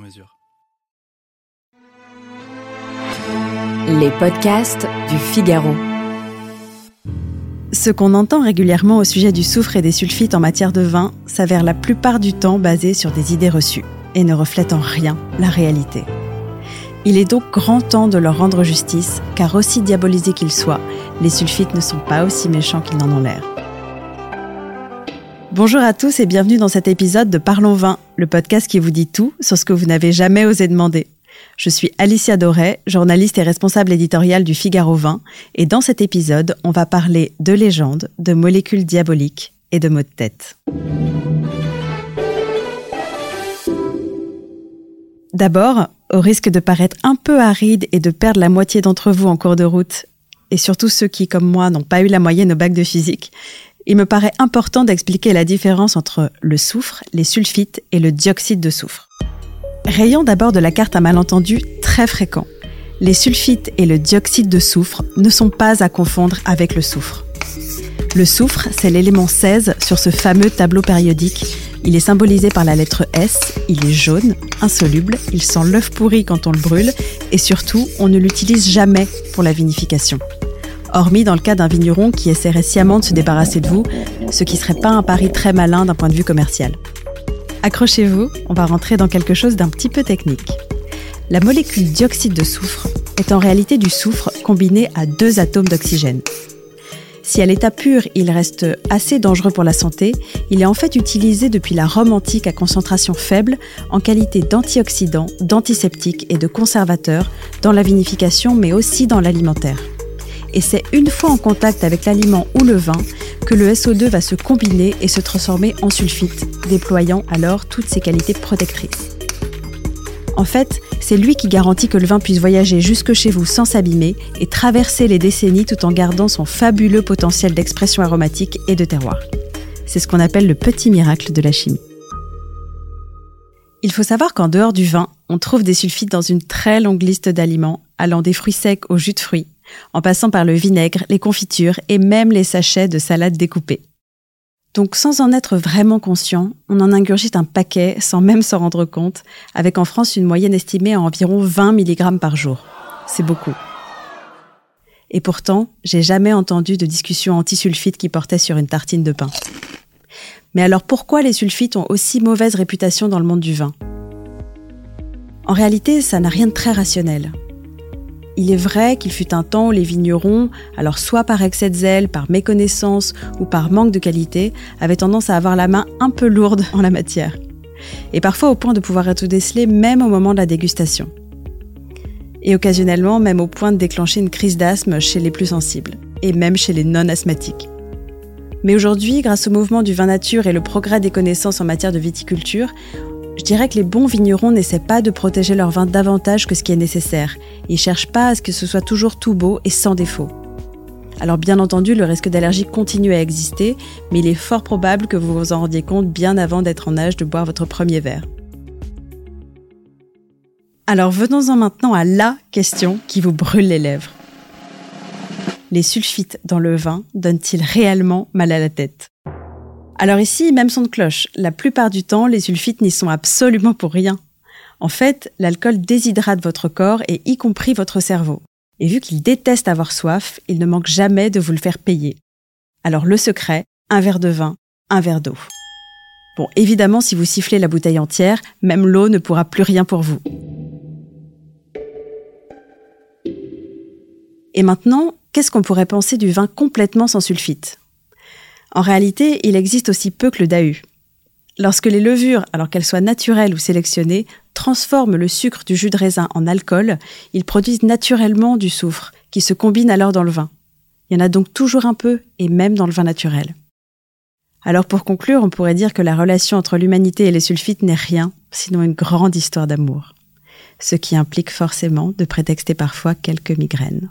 mesure. Les podcasts du Figaro. Ce qu'on entend régulièrement au sujet du soufre et des sulfites en matière de vin s'avère la plupart du temps basé sur des idées reçues et ne reflète en rien la réalité. Il est donc grand temps de leur rendre justice, car aussi diabolisés qu'ils soient, les sulfites ne sont pas aussi méchants qu'ils n'en ont l'air. Bonjour à tous et bienvenue dans cet épisode de Parlons Vin, le podcast qui vous dit tout sur ce que vous n'avez jamais osé demander. Je suis Alicia Doré, journaliste et responsable éditoriale du Figaro Vin, et dans cet épisode, on va parler de légendes, de molécules diaboliques et de mots de tête. D'abord, au risque de paraître un peu aride et de perdre la moitié d'entre vous en cours de route, et surtout ceux qui, comme moi, n'ont pas eu la moyenne au bac de physique, il me paraît important d'expliquer la différence entre le soufre, les sulfites et le dioxyde de soufre. Rayons d'abord de la carte un malentendu très fréquent. Les sulfites et le dioxyde de soufre ne sont pas à confondre avec le soufre. Le soufre, c'est l'élément 16 sur ce fameux tableau périodique. Il est symbolisé par la lettre S, il est jaune, insoluble, il sent l'œuf pourri quand on le brûle, et surtout, on ne l'utilise jamais pour la vinification hormis dans le cas d'un vigneron qui essaierait sciemment de se débarrasser de vous, ce qui serait pas un pari très malin d'un point de vue commercial. Accrochez-vous, on va rentrer dans quelque chose d'un petit peu technique. La molécule dioxyde de soufre est en réalité du soufre combiné à deux atomes d'oxygène. Si à l'état pur il reste assez dangereux pour la santé, il est en fait utilisé depuis la Rome antique à concentration faible en qualité d'antioxydant, d'antiseptique et de conservateur dans la vinification mais aussi dans l'alimentaire et c'est une fois en contact avec l'aliment ou le vin que le SO2 va se combiner et se transformer en sulfite, déployant alors toutes ses qualités protectrices. En fait, c'est lui qui garantit que le vin puisse voyager jusque chez vous sans s'abîmer et traverser les décennies tout en gardant son fabuleux potentiel d'expression aromatique et de terroir. C'est ce qu'on appelle le petit miracle de la chimie. Il faut savoir qu'en dehors du vin, on trouve des sulfites dans une très longue liste d'aliments, allant des fruits secs au jus de fruits, en passant par le vinaigre, les confitures et même les sachets de salade découpée. Donc sans en être vraiment conscient, on en ingurgite un paquet sans même s'en rendre compte, avec en France une moyenne estimée à environ 20 mg par jour. C'est beaucoup. Et pourtant, j'ai jamais entendu de discussion anti-sulfite qui portait sur une tartine de pain. Mais alors pourquoi les sulfites ont aussi mauvaise réputation dans le monde du vin? En réalité, ça n'a rien de très rationnel. Il est vrai qu'il fut un temps où les vignerons, alors soit par excès de zèle, par méconnaissance ou par manque de qualité, avaient tendance à avoir la main un peu lourde en la matière. Et parfois au point de pouvoir être décelés même au moment de la dégustation. Et occasionnellement même au point de déclencher une crise d'asthme chez les plus sensibles, et même chez les non-asthmatiques. Mais aujourd'hui, grâce au mouvement du vin nature et le progrès des connaissances en matière de viticulture, je dirais que les bons vignerons n'essaient pas de protéger leur vin davantage que ce qui est nécessaire. Ils cherchent pas à ce que ce soit toujours tout beau et sans défaut. Alors bien entendu, le risque d'allergie continue à exister, mais il est fort probable que vous vous en rendiez compte bien avant d'être en âge de boire votre premier verre. Alors venons-en maintenant à la question qui vous brûle les lèvres. Les sulfites dans le vin donnent-ils réellement mal à la tête? Alors ici, même son de cloche. La plupart du temps, les sulfites n'y sont absolument pour rien. En fait, l'alcool déshydrate votre corps et y compris votre cerveau. Et vu qu'il déteste avoir soif, il ne manque jamais de vous le faire payer. Alors le secret, un verre de vin, un verre d'eau. Bon, évidemment, si vous sifflez la bouteille entière, même l'eau ne pourra plus rien pour vous. Et maintenant, qu'est-ce qu'on pourrait penser du vin complètement sans sulfite? En réalité, il existe aussi peu que le DAU. Lorsque les levures, alors qu'elles soient naturelles ou sélectionnées, transforment le sucre du jus de raisin en alcool, ils produisent naturellement du soufre, qui se combine alors dans le vin. Il y en a donc toujours un peu, et même dans le vin naturel. Alors pour conclure, on pourrait dire que la relation entre l'humanité et les sulfites n'est rien, sinon une grande histoire d'amour, ce qui implique forcément de prétexter parfois quelques migraines.